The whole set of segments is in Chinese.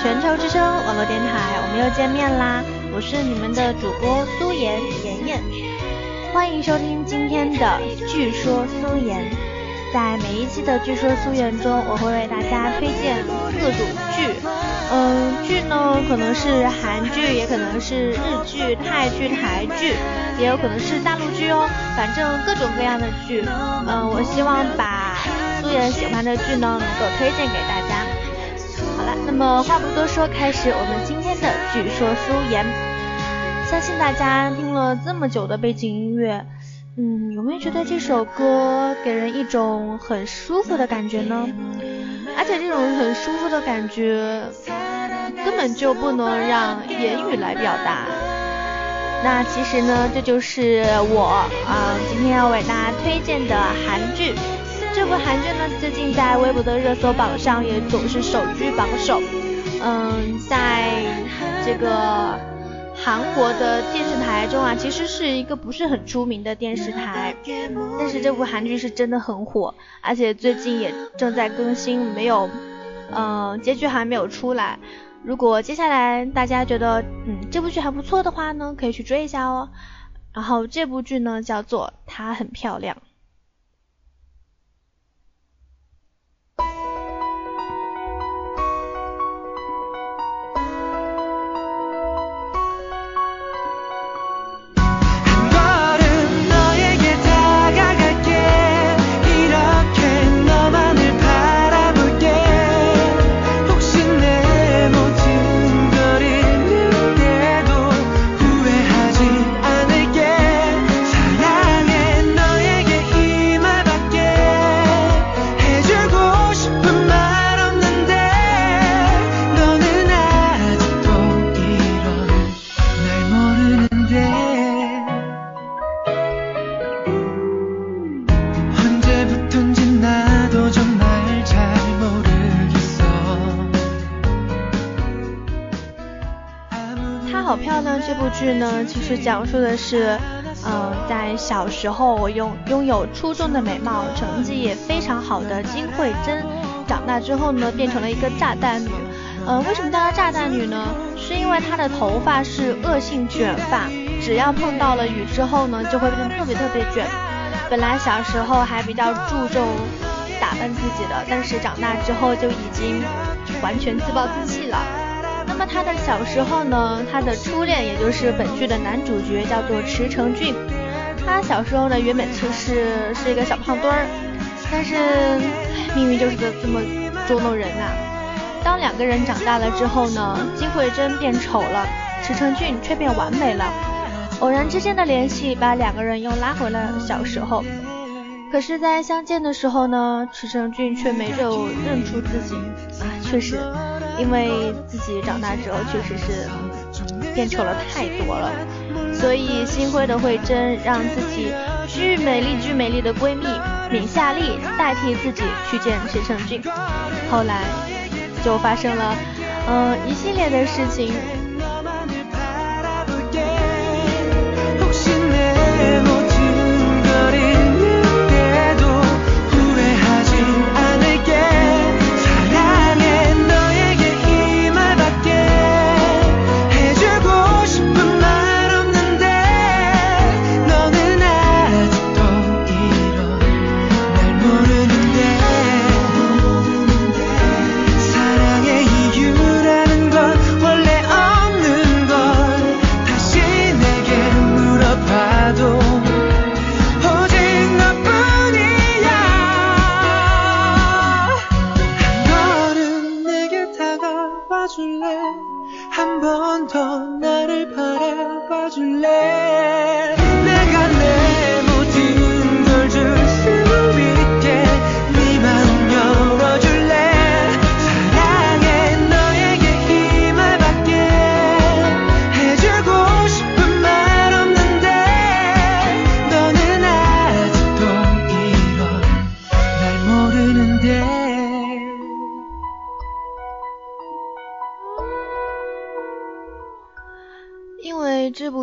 全球之声网络电台，我们又见面啦！我是你们的主播苏妍妍妍，欢迎收听今天的《据说苏妍》。在每一期的《据说苏妍》中，我会为大家推荐各种剧。嗯，剧呢可能是韩剧，也可能是日剧、泰剧、台剧，也有可能是大陆剧哦。反正各种各样的剧。嗯，我希望把苏妍喜欢的剧呢能够推荐给大家。那么话不多说，开始我们今天的《据说苏言》。相信大家听了这么久的背景音乐，嗯，有没有觉得这首歌给人一种很舒服的感觉呢？而且这种很舒服的感觉，根本就不能让言语来表达。那其实呢，这就是我啊、今天要为大家推荐的韩剧。这部韩剧呢，最近在微博的热搜榜上也总是首居榜首。嗯，在这个韩国的电视台中啊，其实是一个不是很出名的电视台，但是这部韩剧是真的很火，而且最近也正在更新，没有，嗯、结局还没有出来。如果接下来大家觉得嗯这部剧还不错的话呢，可以去追一下哦。然后这部剧呢叫做《她很漂亮》。讲述的是，呃，在小时候我拥拥有出众的美貌，成绩也非常好的金惠珍，长大之后呢，变成了一个炸弹女。呃，为什么叫她炸弹女呢？是因为她的头发是恶性卷发，只要碰到了雨之后呢，就会变得特别特别卷。本来小时候还比较注重打扮自己的，但是长大之后就已经完全自暴自弃了。那他的小时候呢，他的初恋也就是本剧的男主角叫做池成俊。他小时候呢，原本就是是一个小胖墩儿，但是命运就是个这么捉弄人啊。当两个人长大了之后呢，金惠珍变丑了，池成俊却变完美了。偶然之间的联系，把两个人又拉回了小时候。可是，在相见的时候呢，池成俊却没有认出自己啊，确实，因为自己长大之后确实是变丑了太多了，所以新辉的慧珍让自己巨美丽巨美丽的闺蜜闵夏丽代替自己去见池成俊，后来就发生了嗯一系列的事情。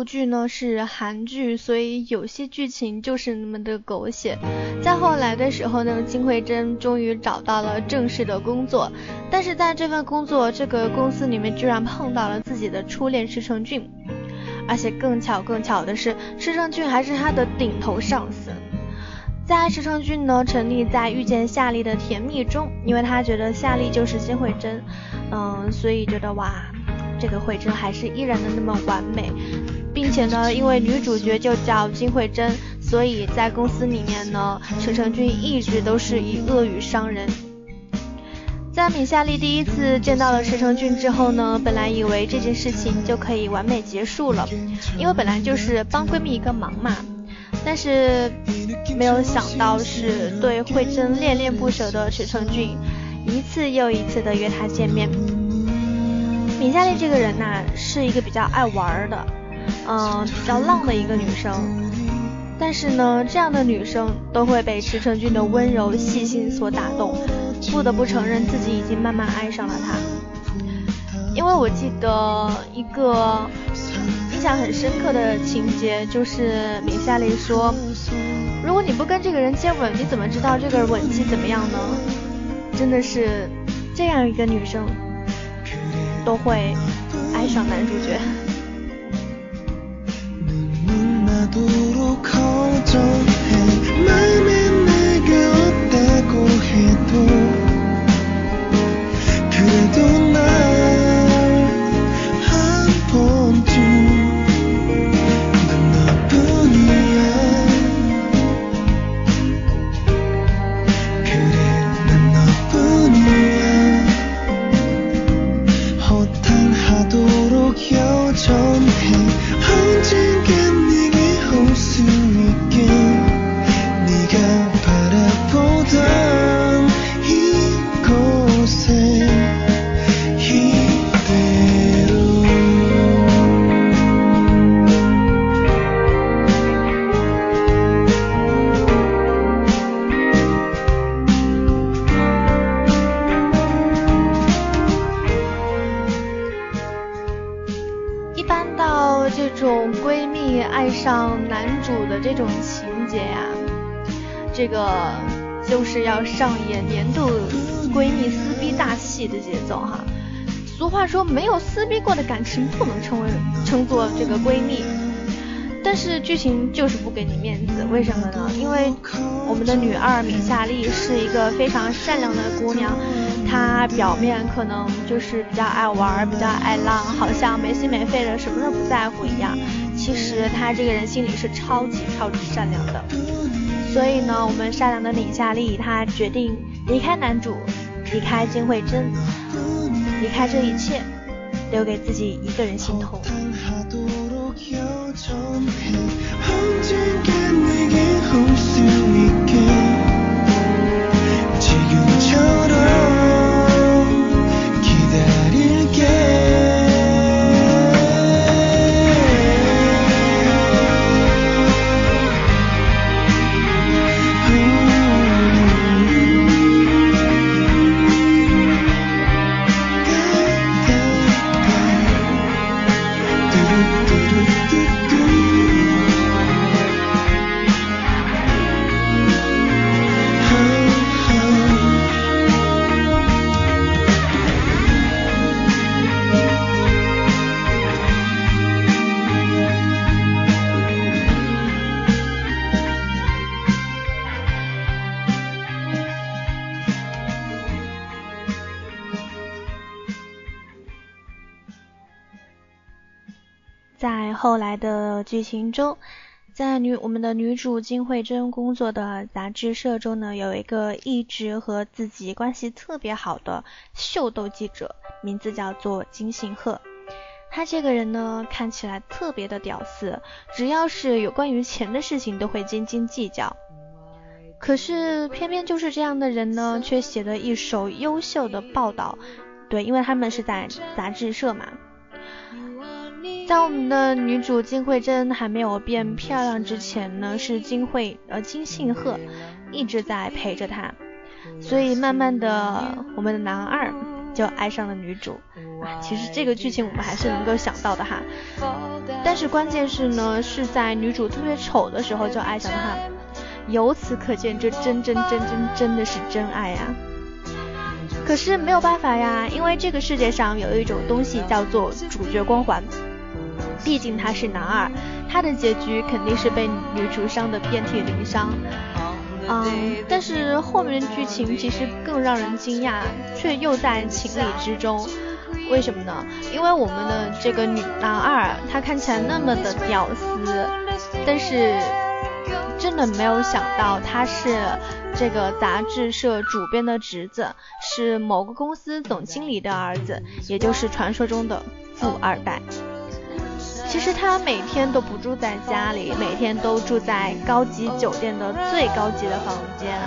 剧呢是韩剧，所以有些剧情就是那么的狗血。再后来的时候呢，金惠珍终于找到了正式的工作，但是在这份工作这个公司里面，居然碰到了自己的初恋池成俊，而且更巧更巧的是，池成俊还是他的顶头上司。在池成俊呢沉溺在遇见夏丽的甜蜜中，因为他觉得夏丽就是金惠珍，嗯，所以觉得哇，这个惠珍还是依然的那么完美。并且呢，因为女主角就叫金惠珍，所以在公司里面呢，陈成俊一直都是以恶语伤人。在闵夏丽第一次见到了陈成俊之后呢，本来以为这件事情就可以完美结束了，因为本来就是帮闺蜜一个忙嘛。但是没有想到是对惠珍恋恋不舍的陈成俊，一次又一次的约她见面。闵夏丽这个人呐，是一个比较爱玩的。嗯，比较浪的一个女生，但是呢，这样的女生都会被池承俊的温柔细心所打动，不得不承认自己已经慢慢爱上了他。因为我记得一个印象很深刻的情节，就是米夏丽说，如果你不跟这个人接吻，你怎么知道这个吻技怎么样呢？真的是这样一个女生都会爱上男主角。爱上男主的这种情节呀，这个就是要上演年度闺蜜撕逼大戏的节奏哈。俗话说，没有撕逼过的感情不能称为称作这个闺蜜。但是剧情就是不给你面子，为什么呢？因为我们的女二米夏丽是一个非常善良的姑娘，她表面可能就是比较爱玩，比较爱浪，好像没心没肺的，什么都不在乎一样。其实他这个人心里是超级超级善良的。所以呢，我们善良的李夏丽，她决定离开男主，离开金慧珍，离开这一切，留给自己一个人心痛。在后来的剧情中，在女我们的女主金惠珍工作的杂志社中呢，有一个一直和自己关系特别好的秀逗记者，名字叫做金信鹤。他这个人呢，看起来特别的屌丝，只要是有关于钱的事情都会斤斤计较。可是偏偏就是这样的人呢，却写了一手优秀的报道。对，因为他们是在杂志社嘛。在我们的女主金惠珍还没有变漂亮之前呢，是金惠呃金信鹤一直在陪着她，所以慢慢的我们的男二就爱上了女主。其实这个剧情我们还是能够想到的哈，但是关键是呢，是在女主特别丑的时候就爱上了他，由此可见这真真真真真的是真爱呀。可是没有办法呀，因为这个世界上有一种东西叫做主角光环。毕竟他是男二，他的结局肯定是被女主伤得遍体鳞伤。嗯，但是后面的剧情其实更让人惊讶，却又在情理之中。为什么呢？因为我们的这个女男二，他看起来那么的屌丝，但是真的没有想到他是这个杂志社主编的侄子，是某个公司总经理的儿子，也就是传说中的富二代。其实他每天都不住在家里，每天都住在高级酒店的最高级的房间。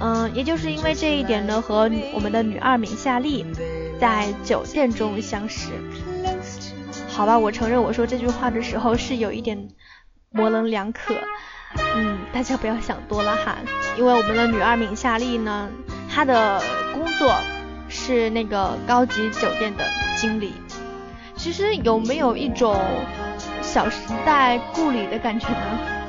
嗯，也就是因为这一点呢，和我们的女二闵夏丽在酒店中相识。好吧，我承认我说这句话的时候是有一点模棱两可。嗯，大家不要想多了哈，因为我们的女二闵夏丽呢，她的工作是那个高级酒店的经理。其实有没有一种小时代故里的感觉呢？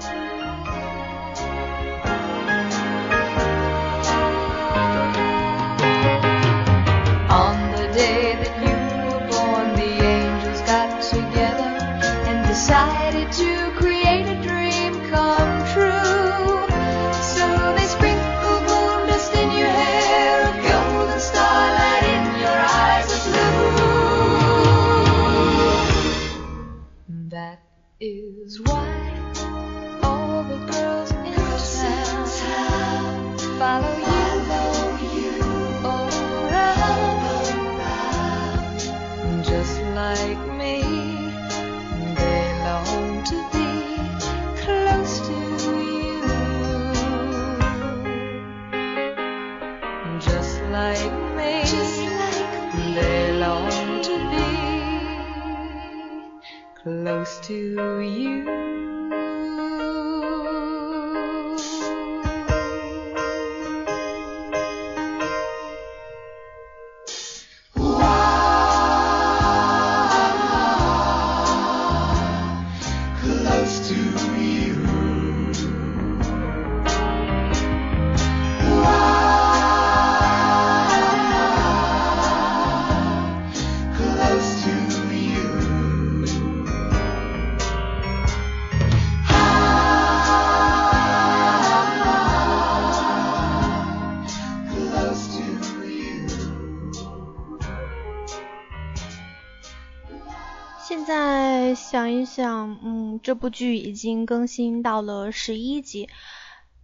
想一想，嗯，这部剧已经更新到了十一集。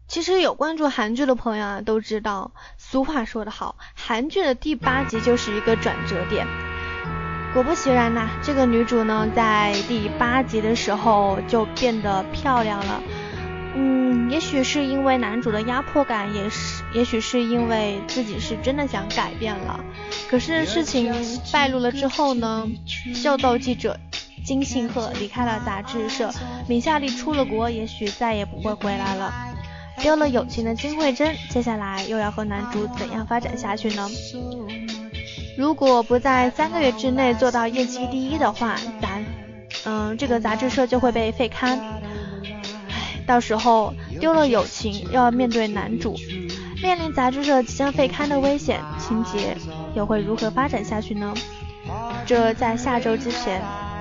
其实有关注韩剧的朋友啊，都知道，俗话说得好，韩剧的第八集就是一个转折点。果不其然呐，这个女主呢，在第八集的时候就变得漂亮了。嗯，也许是因为男主的压迫感，也是，也许是因为自己是真的想改变了。可是事情败露了之后呢，秀逗记者。金信鹤离开了杂志社，闵夏丽出了国，也许再也不会回来了。丢了友情的金惠珍，接下来又要和男主怎样发展下去呢？如果不在三个月之内做到业绩第一的话，咱，嗯，这个杂志社就会被废刊。唉，到时候丢了友情，又要面对男主，面临杂志社即将废刊的危险，情节又会如何发展下去呢？这在下周之前。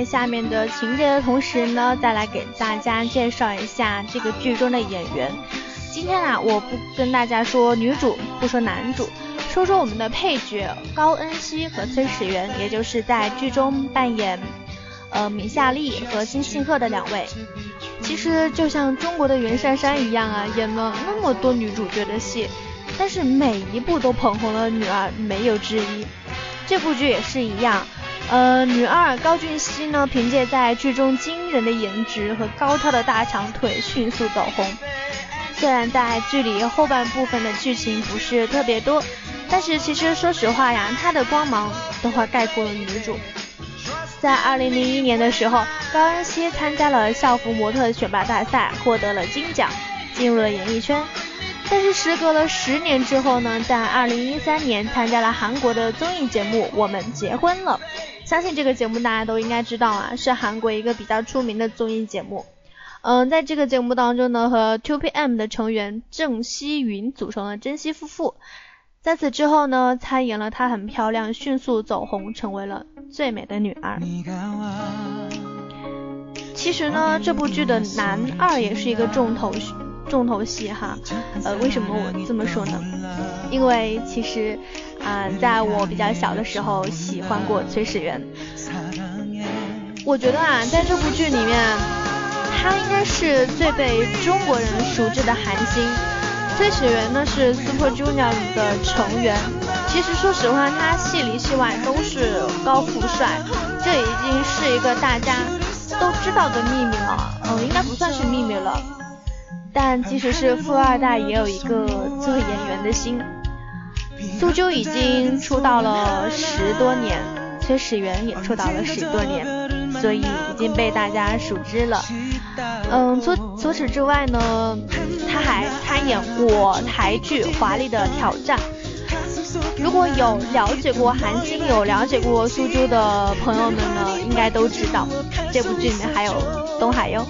期待下面的情节的同时呢，再来给大家介绍一下这个剧中的演员。今天啊，我不跟大家说女主，不说男主，说说我们的配角高恩熙和崔始源，也就是在剧中扮演呃闵夏丽和金信赫的两位。其实就像中国的袁姗姗一样啊，演了那么多女主角的戏，但是每一部都捧红了女二，没有之一。这部剧也是一样，呃，女二高俊熙呢，凭借在剧中惊人的颜值和高挑的大长腿，迅速走红。虽然在剧里后半部分的剧情不是特别多，但是其实说实话呀，她的光芒都快盖过了女主。在2001年的时候，高恩熙参加了校服模特选拔大赛，获得了金奖，进入了演艺圈。但是时隔了十年之后呢，在2013年参加了韩国的综艺节目《我们结婚了》，相信这个节目大家都应该知道啊，是韩国一个比较出名的综艺节目。嗯，在这个节目当中呢，和 two P M 的成员郑希云组成了珍惜夫妇。在此之后呢，参演了《她很漂亮》、《迅速走红》，成为了最美的女儿。其实呢，这部剧的男二也是一个重头戏。重头戏哈，呃，为什么我这么说呢？因为其实。啊，在我比较小的时候喜欢过崔始源。我觉得啊，在这部剧里面，他应该是最被中国人熟知的韩星。崔始源呢是 Super Junior 的成员。其实说实话，他戏里戏外都是高富帅，这已经是一个大家都知道的秘密了。嗯，应该不算是秘密了。但即使是富二代，也有一个做演员的心。苏州已经出道了十多年，崔始源也出道了十多年，所以已经被大家熟知了。嗯，除除此之外呢，他还参演过台剧《华丽的挑战》。如果有了解过韩星、有了解过苏州的朋友们呢，应该都知道这部剧里面还有东海哟。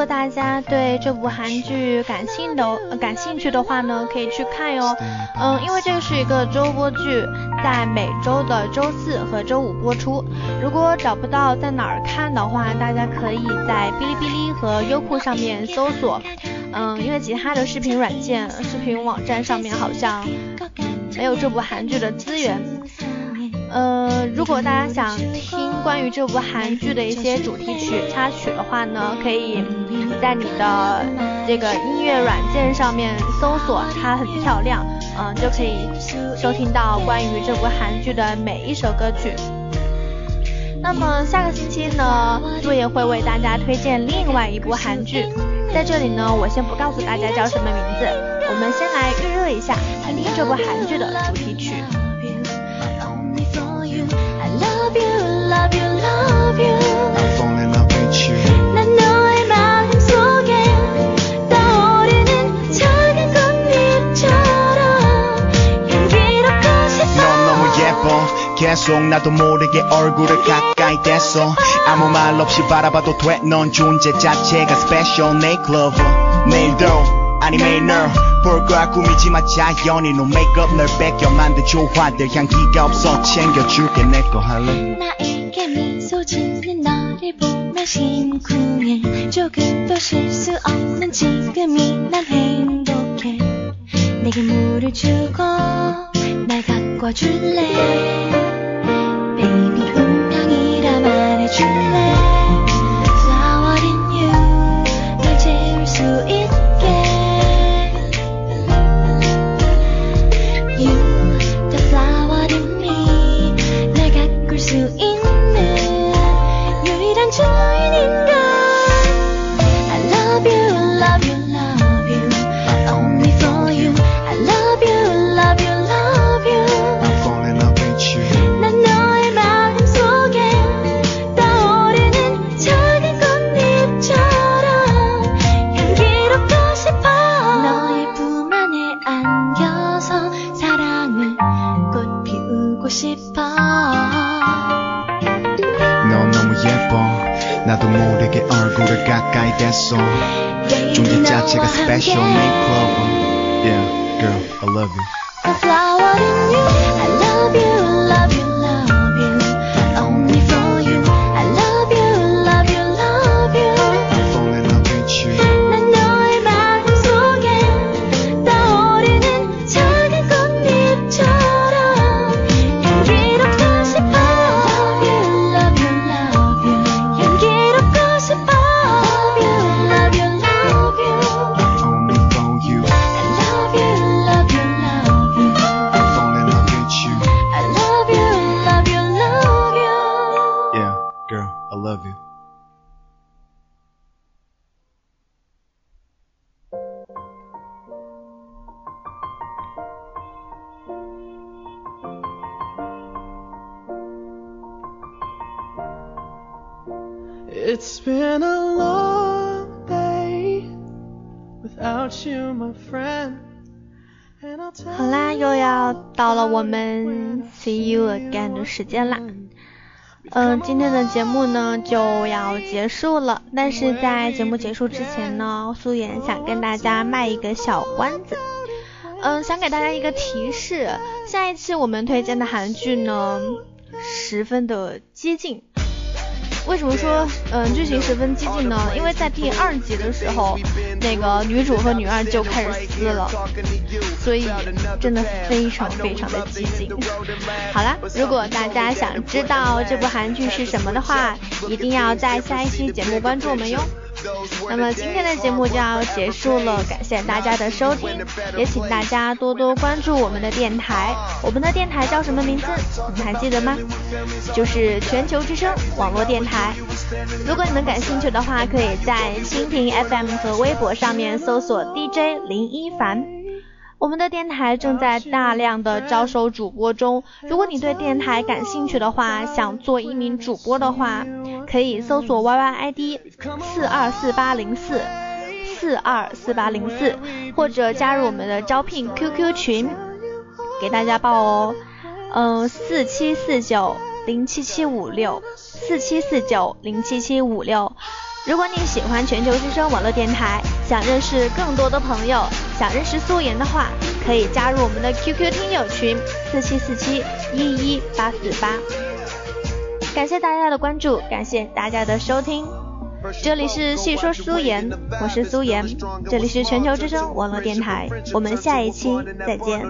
果大家对这部韩剧感兴的、感兴趣的话呢，可以去看哟。嗯，因为这个是一个周播剧，在每周的周四和周五播出。如果找不到在哪儿看的话，大家可以在哔哩哔哩和优酷上面搜索。嗯，因为其他的视频软件、视频网站上面好像没有这部韩剧的资源。呃，如果大家想听关于这部韩剧的一些主题曲、插曲的话呢，可以在你的这个音乐软件上面搜索“它很漂亮”，嗯、就可以收听到关于这部韩剧的每一首歌曲。那么下个星期呢，陆也会为大家推荐另外一部韩剧，在这里呢，我先不告诉大家叫什么名字，我们先来预热一下，听听这部韩剧的主题曲。 계속 나도 모르게 얼굴을 가까이 댔어 아무 말 없이 바라봐도 돼. 넌 존재 자체가 special. 내 클로버 내일도 아니 매일 널볼 거야 꾸미지 마 자연히 no makeup 널 뺏겨. 만든 조화들 향기가 없어. 챙겨줄게. 내 거 할래 나에게 미소 짓는 너를 보면 심쿵해 조금 도 실수 없는 지금이 난 행복해. 내게 물을 주고 날 가꿔줄래 Ice your main. Yeah, girl, I love you. It's been a long day without you, my friend. And I'll tell 好啦，又要到了我们 see you again 的时间啦。嗯、今天的节目呢就要结束了，但是在节目结束之前呢，素颜想跟大家卖一个小关子。嗯，想给大家一个提示，下一期我们推荐的韩剧呢，十分的接近。为什么说嗯剧情十分激进呢？因为在第二集的时候，那个女主和女二就开始撕了，所以真的非常非常的激进。好啦，如果大家想知道这部韩剧是什么的话，一定要在下一期节目关注我们哟。那么今天的节目就要结束了，感谢大家的收听，也请大家多多关注我们的电台。我们的电台叫什么名字？你们还记得吗？就是全球之声网络电台。如果你们感兴趣的话，可以在蜻蜓 FM 和微博上面搜索 DJ 林一凡。我们的电台正在大量的招收主播中，如果你对电台感兴趣的话，想做一名主播的话，可以搜索 YYID 四二四八零四四二四八零四，或者加入我们的招聘 QQ 群，给大家报哦，嗯，四七四九零七七五六四七四九零七七五六。如果你喜欢全球之声网络电台，想认识更多的朋友，想认识素颜的话，可以加入我们的 QQ 听友群四七四七一一八四八。感谢大家的关注，感谢大家的收听，这里是细说苏颜，我是苏颜，这里是全球之声网络电台，我们下一期再见。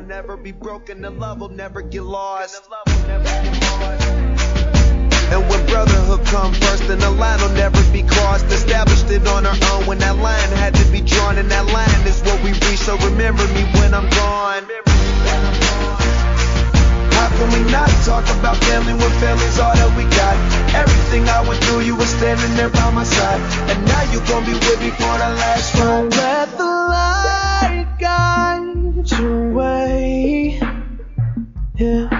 And when brotherhood come first, then the line will never be crossed. Established it on our own when that line had to be drawn, and that line is what we reach. So remember me when I'm gone. How can we not talk about family when family's all that we got? Everything I went through, you were standing there by my side, and now you gon' be with me for the last ride. Let the light guide your way. Yeah.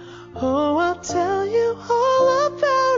Oh, I'll tell you all about